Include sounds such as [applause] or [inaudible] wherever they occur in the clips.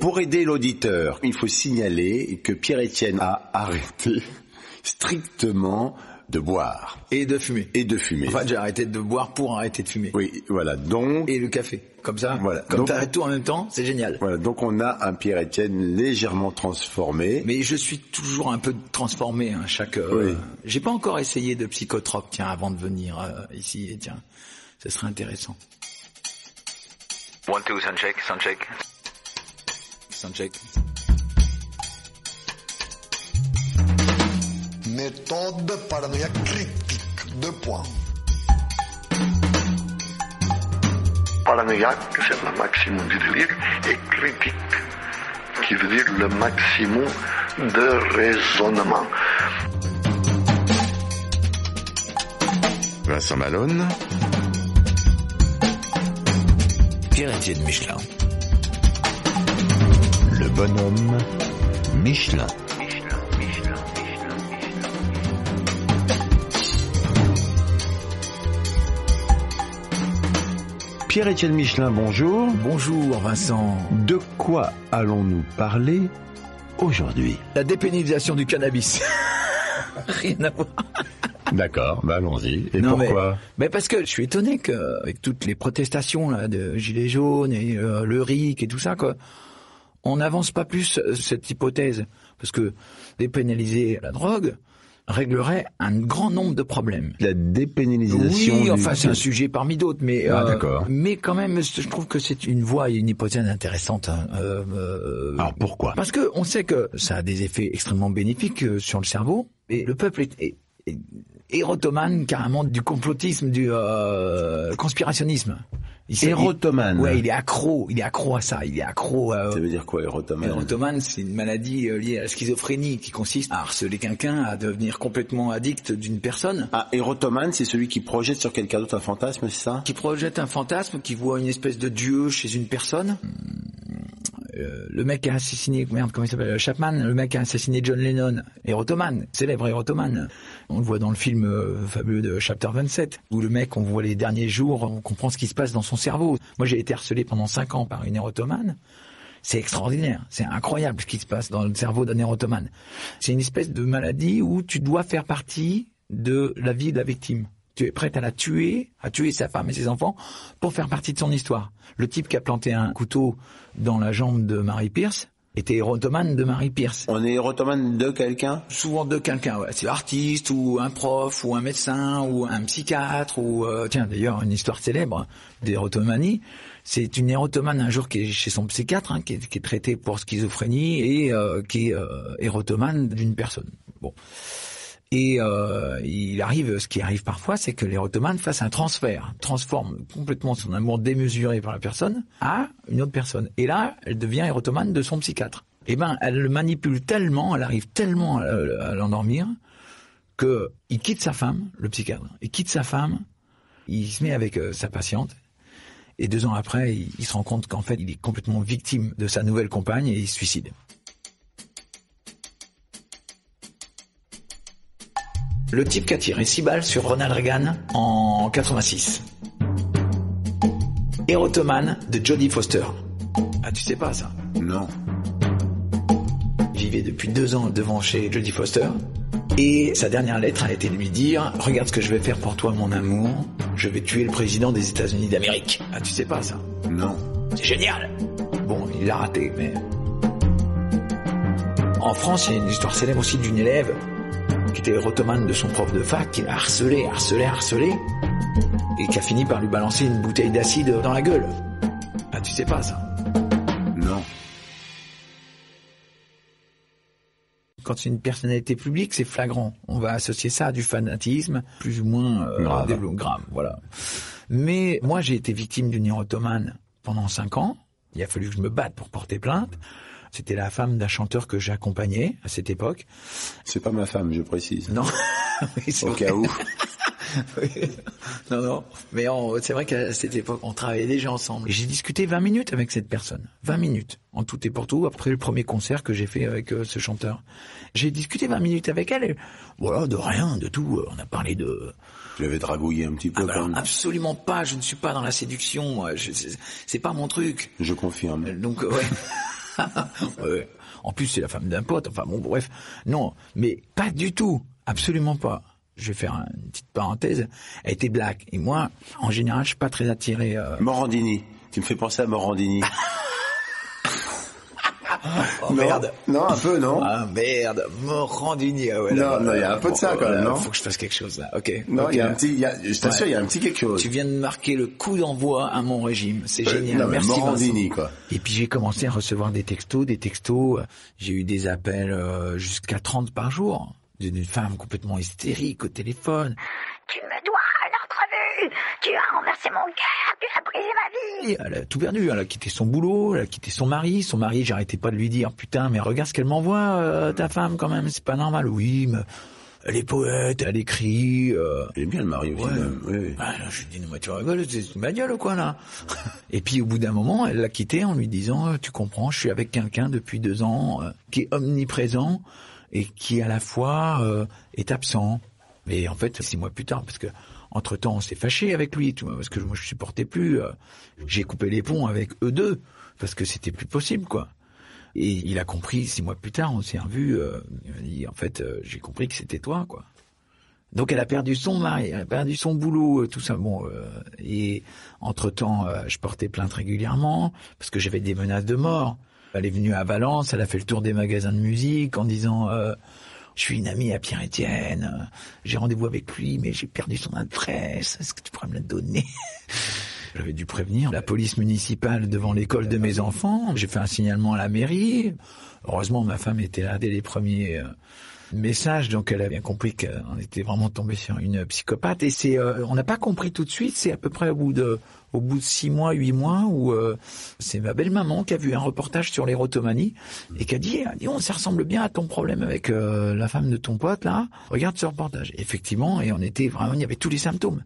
Pour aider l'auditeur, il faut signaler que Pierre-Étienne a arrêté strictement de boire Et de fumer. et de fumer. Enfin, j'ai arrêté de boire pour arrêter de fumer. Oui, voilà. Donc, Et le café. Comme ça. Voilà. Comme Donc- t'arrêtes tout en même temps, c'est génial. voilà. Donc, on a un Pierre-Étienne légèrement transformé. Mais je suis toujours un peu transformé, hein, chaque. euh, Oui. J'ai pas encore essayé de psychotrope, tiens, avant de venir euh, ici. Et tiens, ce serait intéressant. One, two, sound check, Soundcheck. Méthode paranoïaque critique. Deux points. Paranoïaque, c'est le maximum du délire, et critique, qui veut dire le maximum de raisonnement. Vincent Malone, Pierre-Étienne Michelin. Bonhomme Michelin. Pierre-Étienne Michelin, bonjour. Bonjour Vincent. De quoi allons-nous parler aujourd'hui? La dépénalisation du cannabis. [laughs] Rien à voir. D'accord, bah allons-y. Et Non, pourquoi? Mais parce que je suis étonné que avec toutes les protestations là de gilets jaunes et euh, le RIC et tout ça quoi, on n'avance pas plus euh, cette hypothèse parce que dépénaliser la drogue réglerait un grand nombre de problèmes. La dépénalisation Oui, du- enfin c'est un sujet parmi d'autres, mais Ah, euh, mais quand même, je trouve que c'est une voie et une hypothèse intéressante. hein, euh, euh, Alors pourquoi? parce que on sait que ça a des effets extrêmement bénéfiques euh, sur le cerveau et le peuple est, est, est érotomane carrément du complotisme, du euh, conspirationnisme. Il Érotomane. Ouais, il est accro, il est accro à ça, il est accro à. Ça veut dire quoi, érotomane Érotomane, c'est une maladie euh, liée à la schizophrénie qui consiste à harceler quelqu'un, à devenir complètement addict d'une personne. Ah, érotomane, c'est celui qui projette sur quelqu'un d'autre un fantasme, c'est ça? Qui projette un fantasme, qui voit une espèce de dieu chez une personne. Euh, le mec a assassiné, merde, comment il s'appelle, Chapman, le mec a assassiné John Lennon, érotomane, célèbre érotomane. On le voit dans le film euh, fabuleux de Chapter 27, où le mec, on voit les derniers jours, on comprend ce qui se passe dans son cerveau. Moi, j'ai été harcelé pendant cinq ans par une érotomane. C'est extraordinaire, c'est incroyable ce qui se passe dans le cerveau d'un érotomane. C'est une espèce de maladie où tu dois faire partie de la vie de la victime. Tu es prête à la tuer, à tuer sa femme et ses enfants pour faire partie de son histoire. Le type qui a planté un couteau dans la jambe de Marie Pierce était érotomane de Marie Pierce. On est érotomane de quelqu'un? Souvent de quelqu'un, ouais. c'est artiste ou un prof ou un médecin ou un psychiatre ou euh, tiens d'ailleurs une histoire célèbre d'érotomanie. C'est une érotomane un jour qui est chez son psychiatre, hein, qui, est, qui est traité pour schizophrénie et euh, qui est euh, érotomane d'une personne. Bon. Et euh, il arrive, ce qui arrive parfois, c'est que l'érotomane fasse un transfert, transforme complètement son amour démesuré par la personne à une autre personne. Et là, elle devient érotomane de son psychiatre. Eh ben, elle le manipule tellement, elle arrive tellement à, à l'endormir que il quitte sa femme, le psychiatre. Il quitte sa femme, il se met avec euh, sa patiente. Et deux ans après, il, il se rend compte qu'en fait, il est complètement victime de sa nouvelle compagne et il se suicide. Le type qui a tiré 6 balles sur Ronald Reagan en 86. Érotomane de Jodie Foster. Ah, tu sais pas ça Non. Vivait depuis deux ans devant chez Jodie Foster. Et sa dernière lettre a été de lui dire Regarde ce que je vais faire pour toi, mon amour. Je vais tuer le président des États-Unis d'Amérique. Ah, tu sais pas ça Non. C'est génial Bon, il l'a raté, mais. En France, il y a une histoire célèbre aussi d'une élève qui était érotomane de son prof de fac, qui l'a harcelé, harcelé, harcelé, et qui a fini par lui balancer une bouteille d'acide dans la gueule. Ah, tu sais pas ça Non. Quand c'est une personnalité publique, c'est flagrant. On va associer ça à du fanatisme, plus ou moins euh, Grave. développé, grave, voilà. Mais moi, j'ai été victime d'une érotomane pendant cinq ans. Il a fallu que je me batte pour porter plainte. C'était la femme d'un chanteur que j'accompagnais à cette époque. C'est pas ma femme, je précise. Non, [laughs] Oui, Au vrai. cas où. [laughs] Oui. non, non. Mais c'est vrai qu'à cette époque, on travaillait déjà ensemble. J'ai discuté 20 minutes avec cette personne. 20 minutes. En tout et pour tout, après le premier concert que j'ai fait avec euh, ce chanteur. J'ai discuté 20 minutes avec elle. Et, voilà, de rien, de tout. On a parlé de... Je l'avais dragouillé un petit peu Ah, bah quand même. absolument pas. Je ne suis pas dans la séduction. C'est pas mon truc. Je confirme. Donc, ouais. [laughs] [laughs] En plus, c'est la femme d'un pote. Enfin, bon, bref. Non, mais pas du tout. Absolument pas. Je vais faire une petite parenthèse. Elle était black. Et moi, en général, je suis pas très attiré. euh, Morandini. Tu me fais penser à Morandini. [laughs] Oh, merde. Non, un peu, non Ah merde, Morandini. Ah ouais, Non, là, non, il y a un peu de ça, quand même, là, non Faut que je fasse quelque chose là. Ok. Non, il y a un petit, il y a, je t'assure, Ouais. il y a un petit quelque chose. Tu viens de marquer le coup d'envoi à mon régime. C'est Euh, génial. non, mais Merci Morandini, quoi. Et puis j'ai commencé à recevoir des textos, des textos. J'ai eu des appels euh, jusqu'à 30 par jour d'une femme complètement hystérique au téléphone. Tu me Tu as renversé mon cœur. Tu as brisé ma vie. Et Elle a tout perdu. Elle a quitté son boulot, elle a quitté son mari. Son mari, j'arrêtais pas de lui dire putain, mais regarde ce qu'elle m'envoie, euh, ta femme quand même. C'est pas normal. Oui, mais elle est poète, elle écrit. euh, Il est bien le mari aussi. Ouais. même. Oui, oui. Ah, là, je lui dis, non, mais tu rigoles, c'est ma gueule ou quoi, là [laughs] Et puis, au bout d'un moment, elle l'a quitté en lui disant, euh, tu comprends, je suis avec quelqu'un depuis deux ans, euh, qui est omniprésent et qui, à la fois, euh, est absent. Mais en fait, six mois plus tard, parce que, entre-temps, on s'est fâché avec lui, vois, parce que moi, je supportais plus. euh, J'ai coupé les ponts avec eux deux, parce que c'était plus possible, quoi. Et il a compris, six mois plus tard, on s'est revus, euh, il en fait, euh, j'ai compris que c'était toi, quoi. Donc elle a perdu son mari, elle a perdu son boulot, euh, tout ça. Bon, euh, et entre temps, je portais plainte régulièrement parce que j'avais des menaces de mort. Elle est venue à Valence, elle a fait le tour des magasins de musique en disant euh, je suis une amie à Pierre Etienne, euh, j'ai rendez-vous avec lui, mais j'ai perdu son adresse. Est-ce que tu pourrais me la donner? [laughs] J'avais dû prévenir la police municipale devant l'école de mes enfants. J'ai fait un signalement à la mairie. Heureusement, ma femme était là dès les premiers messages, donc elle a bien compris qu'on était vraiment tombé sur une psychopathe. Et c'est, euh, on n'a pas compris tout de suite. C'est à peu près au bout de, au bout de six mois, huit mois, où euh, c'est ma belle maman qui a vu un reportage sur l'érotomanie et qui a dit, ah, donc, ça ressemble bien à ton problème avec euh, la femme de ton pote là. Regarde ce reportage. Effectivement, et on était vraiment, il y avait tous les symptômes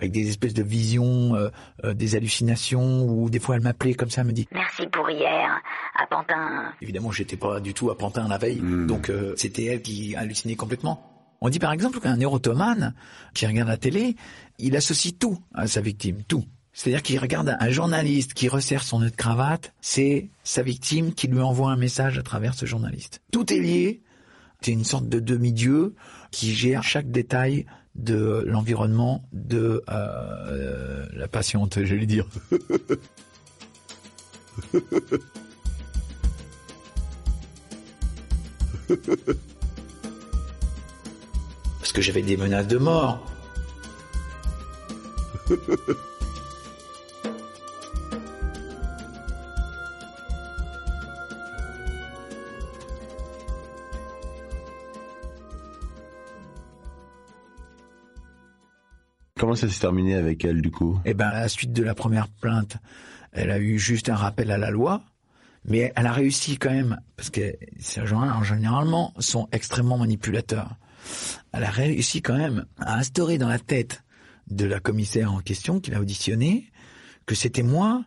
avec des espèces de visions, euh, euh, des hallucinations, ou des fois elle m'appelait comme ça, elle me dit Merci pour hier, à Pantin. Évidemment, j'étais pas du tout à Pantin la veille, donc euh, c'était elle qui hallucinait complètement. On dit par exemple qu'un érotomane qui regarde la télé, il associe tout à sa victime, tout. C'est-à-dire qu'il regarde un journaliste qui resserre son nœud de cravate, c'est sa victime qui lui envoie un message à travers ce journaliste. Tout est lié. C'est une sorte de demi-dieu qui gère chaque détail de l'environnement de euh, la patiente, j'allais dire. [laughs] Parce que j'avais des menaces de mort. [laughs] ça s'est terminé avec elle, du coup? Eh ben, à la suite de la première plainte, elle a eu juste un rappel à la loi, mais elle a réussi quand même, parce que ces gens-là, généralement, sont extrêmement manipulateurs. Elle a réussi quand même à instaurer dans la tête de la commissaire en question, qui l'a auditionné, que c'était moi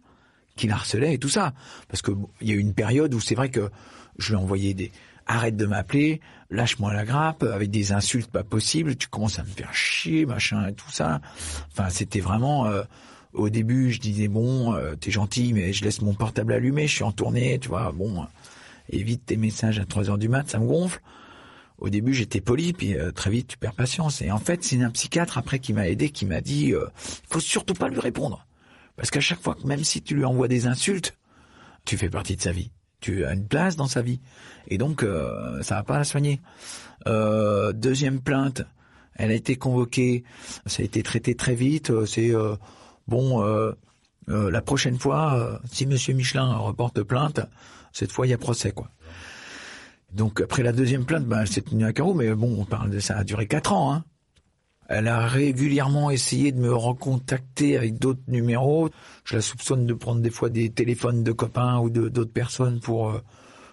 qui la harcelais et tout ça. Parce que bon, il y a eu une période où c'est vrai que je lui ai envoyé des arrête de m'appeler, lâche-moi la grappe, avec des insultes pas possibles, tu commences à me faire chier, machin et tout ça. Enfin, c'était vraiment euh, au début, je disais bon, euh, t'es gentil, mais je laisse mon portable allumé, je suis en tournée, tu vois, bon, évite tes messages à 3 heures du mat, ça me gonfle. Au début, j'étais poli, puis euh, très vite, tu perds patience. Et en fait, c'est un psychiatre après qui m'a aidé, qui m'a dit, euh, faut surtout pas lui répondre, parce qu'à chaque fois, même si tu lui envoies des insultes, tu fais partie de sa vie. Tu as une place dans sa vie. Et donc, euh, ça va pas la soigner. Euh, deuxième plainte, elle a été convoquée, ça a été traité très vite. euh, C'est euh, bon, la prochaine fois, si Monsieur Michelin reporte plainte, cette fois il y a procès, quoi. Donc après la deuxième plainte, ben, elle s'est tenue à carreau, mais bon, on parle de ça a duré quatre ans. Hein. Elle a régulièrement essayé de me recontacter avec d'autres numéros. Je la soupçonne de prendre des fois des téléphones de copains ou d'autres personnes pour euh,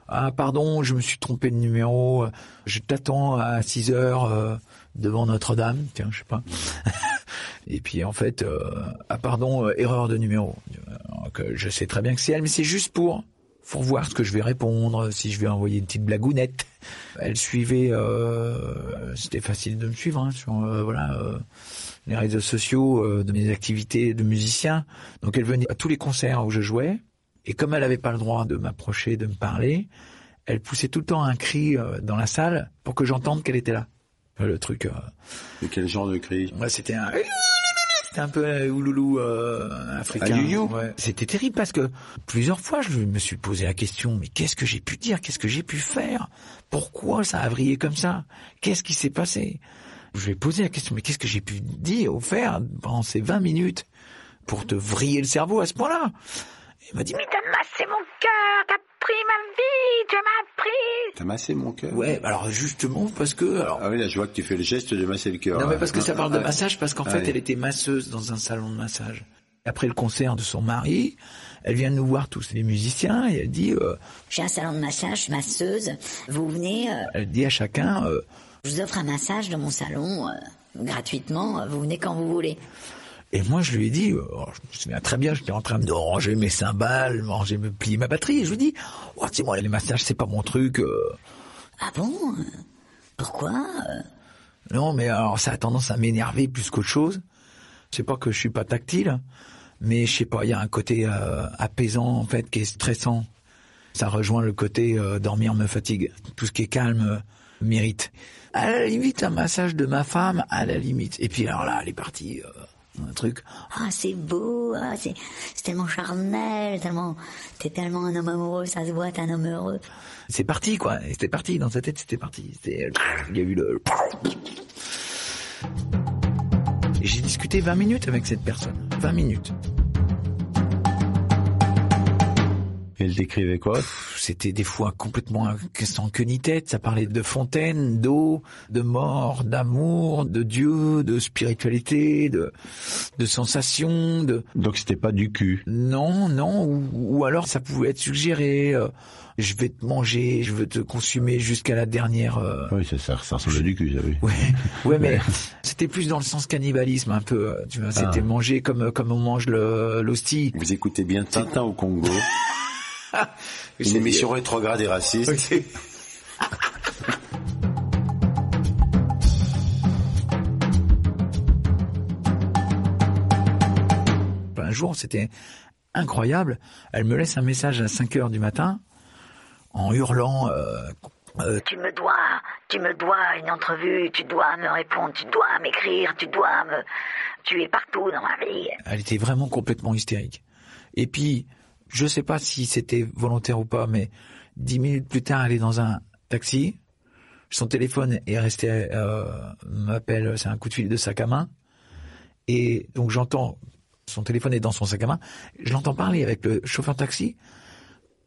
ah pardon, je me suis trompé de numéro. Je t'attends à 6 heures euh, devant Notre-Dame. Tiens, je sais pas. [laughs] Et puis en fait, euh, ah pardon, erreur de numéro. Que je sais très bien que c'est elle, mais c'est juste pour pour voir ce que je vais répondre, si je vais envoyer une petite blagounette. Elle suivait, euh, c'était facile de me suivre hein, sur euh, voilà euh, les réseaux sociaux euh, de mes activités de musicien. Donc elle venait à tous les concerts où je jouais, et comme elle n'avait pas le droit de m'approcher, de me parler, elle poussait tout le temps un cri euh, dans la salle pour que j'entende qu'elle était là. Le truc, euh, Et quel genre de cri? Ouais, c'était un. C'était un peu un ouloulou euh, africain. Ouais. C'était terrible parce que plusieurs fois je me suis posé la question mais qu'est-ce que j'ai pu dire? Qu'est-ce que j'ai pu faire? Pourquoi ça a vrillé comme ça? Qu'est-ce qui s'est passé? Je lui ai posé la question mais qu'est-ce que j'ai pu dire ou faire pendant ces 20 minutes pour te vriller le cerveau à ce point-là? Il m'a dit mais t'as massé mon cœur, t'as pris ma vie, tu m'as. T'as massé mon cœur ouais alors justement parce que alors Ah oui, là, je vois que tu fais le geste de masser le cœur. Non, mais parce que ça parle de Ah, massage, parce qu'en Ah fait, elle était masseuse dans un salon de massage. Après le concert de son mari, elle vient nous voir tous les musiciens et elle dit, euh, J'ai un salon de massage, masseuse. Vous venez, euh, elle dit à chacun, euh, je vous offre un massage dans mon salon, euh, gratuitement. Vous venez quand vous voulez. Et moi je lui ai dit, alors, je me souviens très bien, j'étais en train de ranger mes cymbales, ranger, me plier ma batterie, et je lui dis, oh, tu sais, moi les massages c'est pas mon truc. euh. Ah bon euh, Pourquoi euh? Non, mais alors ça a tendance à m'énerver plus qu'autre chose. C'est pas que je suis pas tactile, mais je sais pas, il y a un côté euh, apaisant en fait qui est stressant. Ça rejoint le côté euh, dormir me fatigue. Tout ce qui est calme euh, mérite. À la limite, un massage de ma femme, à la limite. Et puis alors là, elle est partie. euh, un truc. Ah, c'est beau, ah, c'est c'est tellement charnel, tellement... T'es tellement un homme amoureux, ça se voit, t'es un homme heureux. C'est parti, quoi. C'était parti. Dans sa tête, c'était parti. C'était- Il y a eu le... Et j'ai discuté 20 minutes avec cette personne. 20 minutes. Elle décrivait quoi? C'était des fois complètement sans queue ni tête. Ça parlait de fontaine, d'eau, de mort, d'amour, de Dieu, de spiritualité, de, de sensations, de... Donc c'était pas du cul. Non, non, ou, ou alors ça pouvait être suggéré. euh, je vais te manger, je veux te consumer jusqu'à la dernière. euh, Oui, ça, ça, ça ressemble à du cul, ça oui. Ouais, ouais, mais c'était plus dans le sens cannibalisme un peu. euh, Tu vois, c'était Ah. manger comme comme on mange le l'hostie. Vous écoutez bien Tintin au Congo. [laughs] [laughs] Une émission rétrograde et raciste. [laughs] Un jour, c'était incroyable. Elle me laisse un message à 5 heures du matin en hurlant. euh, euh, Tu me dois, tu me dois une entrevue, tu dois me répondre, tu dois m'écrire, tu dois me... Tu es partout dans ma vie. Elle était vraiment complètement hystérique. Et puis, je sais pas si c'était volontaire ou pas, mais dix minutes plus tard, elle est dans un taxi. Son téléphone est resté, euh, m'appelle, c'est un coup de fil de sac à main. Et donc j'entends, son téléphone est dans son sac à main. Je l'entends parler avec le chauffeur de taxi,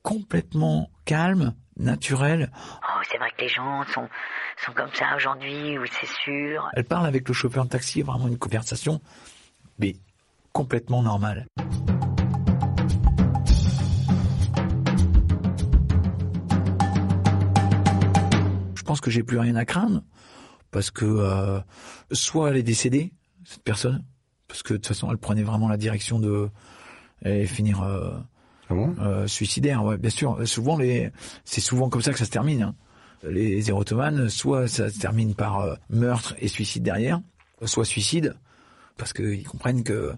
complètement calme, naturel. Oh, c'est vrai que les gens sont, sont comme ça aujourd'hui, oui, c'est sûr. Elle parle avec le chauffeur de taxi, vraiment une conversation, mais complètement normale. Je pense que j'ai plus rien à craindre parce que euh, soit elle est décédée cette personne parce que de toute façon elle prenait vraiment la direction de et finir euh, Ah bon? euh, suicidaire ouais bien sûr souvent les c'est souvent comme ça que ça se termine hein. les érotomanes soit ça se termine par euh, meurtre et suicide derrière soit suicide parce qu'ils comprennent que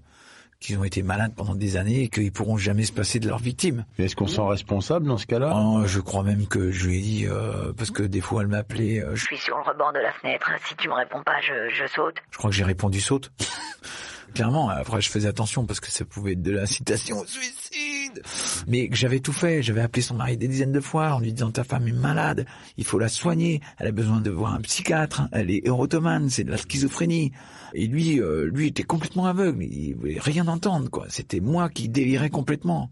qu'ils ont été malades pendant des années et qu'ils pourront jamais se passer de leurs victimes. Mais est-ce qu'on se sent responsable dans ce cas-là? Oh, je crois même que je lui ai dit euh, parce que des fois elle m'appelait. euh, Je je, suis sur le rebord de la fenêtre. Si tu me réponds pas, je, je saute. je crois que j'ai répondu saute. [laughs] Clairement, après je faisais attention parce que ça pouvait être de l'incitation au suicide. Mais que j'avais tout fait, j'avais appelé son mari des dizaines de fois en lui disant ta femme est malade, il faut la soigner, elle a besoin de voir un psychiatre, elle est érotomane, c'est de la schizophrénie. Et lui, euh, lui était complètement aveugle, il voulait rien entendre quoi. C'était moi qui délirais complètement.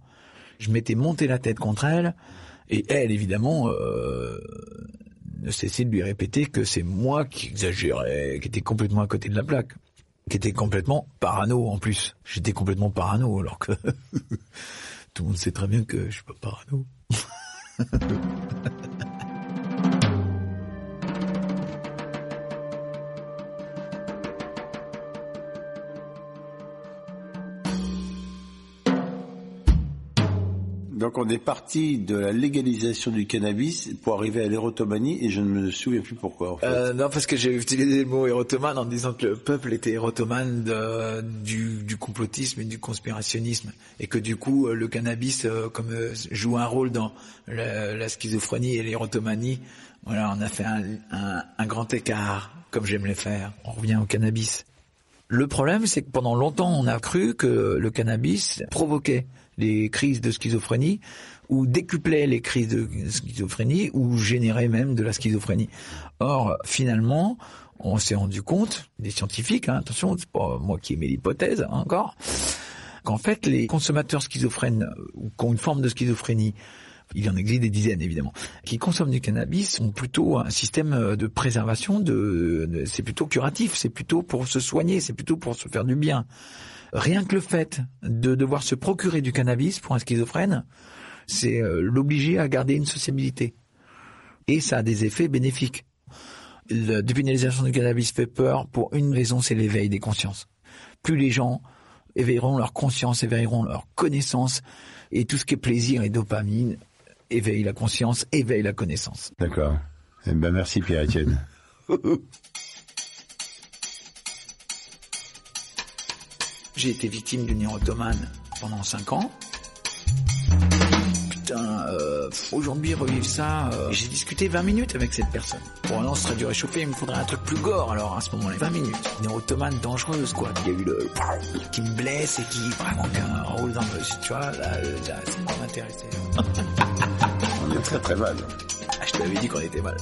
Je m'étais monté la tête contre elle. Et elle évidemment euh, ne cessait de lui répéter que c'est moi qui exagérais, qui était complètement à côté de la plaque, qui était complètement parano en plus. J'étais complètement parano alors que [laughs] tout le monde sait très bien que je suis pas parano. [laughs] [laughs] Donc on est parti de la légalisation du cannabis pour arriver à l'érotomanie et je ne me souviens plus pourquoi. Euh, non, parce que j'ai utilisé le mot érotomane en disant que le peuple était érotomane de- du, complotisme et du conspirationnisme, et que du coup euh, le cannabis euh, comme joue un rôle dans la, schizophrénie et l'érotomanie. Voilà, on a fait un- un grand écart, comme j'aime les faire. On revient au cannabis. Le problème, c'est que pendant longtemps, on a cru que le cannabis provoquait les crises de schizophrénie ou décuplait les crises de schizophrénie ou générait même de la schizophrénie. Or, finalement, on s'est rendu compte, des scientifiques, hein, attention, c'est pas moi qui émets l'hypothèse hein, encore, qu'en fait, les consommateurs schizophrènes ou qui ont une forme de schizophrénie, il en existe des dizaines évidemment, qui consomment du cannabis ont plutôt un système de préservation, de- c'est plutôt curatif, c'est plutôt pour se soigner, c'est plutôt pour se faire du bien. Rien que le fait de devoir se procurer du cannabis pour un schizophrène, c'est euh, l'obliger à garder une sociabilité. Et ça a des effets bénéfiques. La dépénalisation du cannabis fait peur pour une raison, c'est l'éveil des consciences. Plus les gens éveilleront leur conscience, éveilleront leur connaissance, et tout ce qui est plaisir et dopamine éveille la conscience, éveille la connaissance. D'accord. Eh ben merci Pierre-Etienne. [laughs] J'ai été victime d'une érotomane pendant 5 ans. Putain, euh, aujourd'hui revivre ça, euh, j'ai discuté 20 minutes avec cette personne. Bon, non, ce serait du réchauffé, il me faudrait un truc plus gore alors à ce moment-là. 20 minutes. Une érotomane dangereuse quoi. Il y a eu le qui me blesse et qui vraiment qui a un rôle dans le... Tu vois, là, là ça m'a m'intéressé. [laughs] On est très très mal. Ah, je t'avais dit qu'on était mal.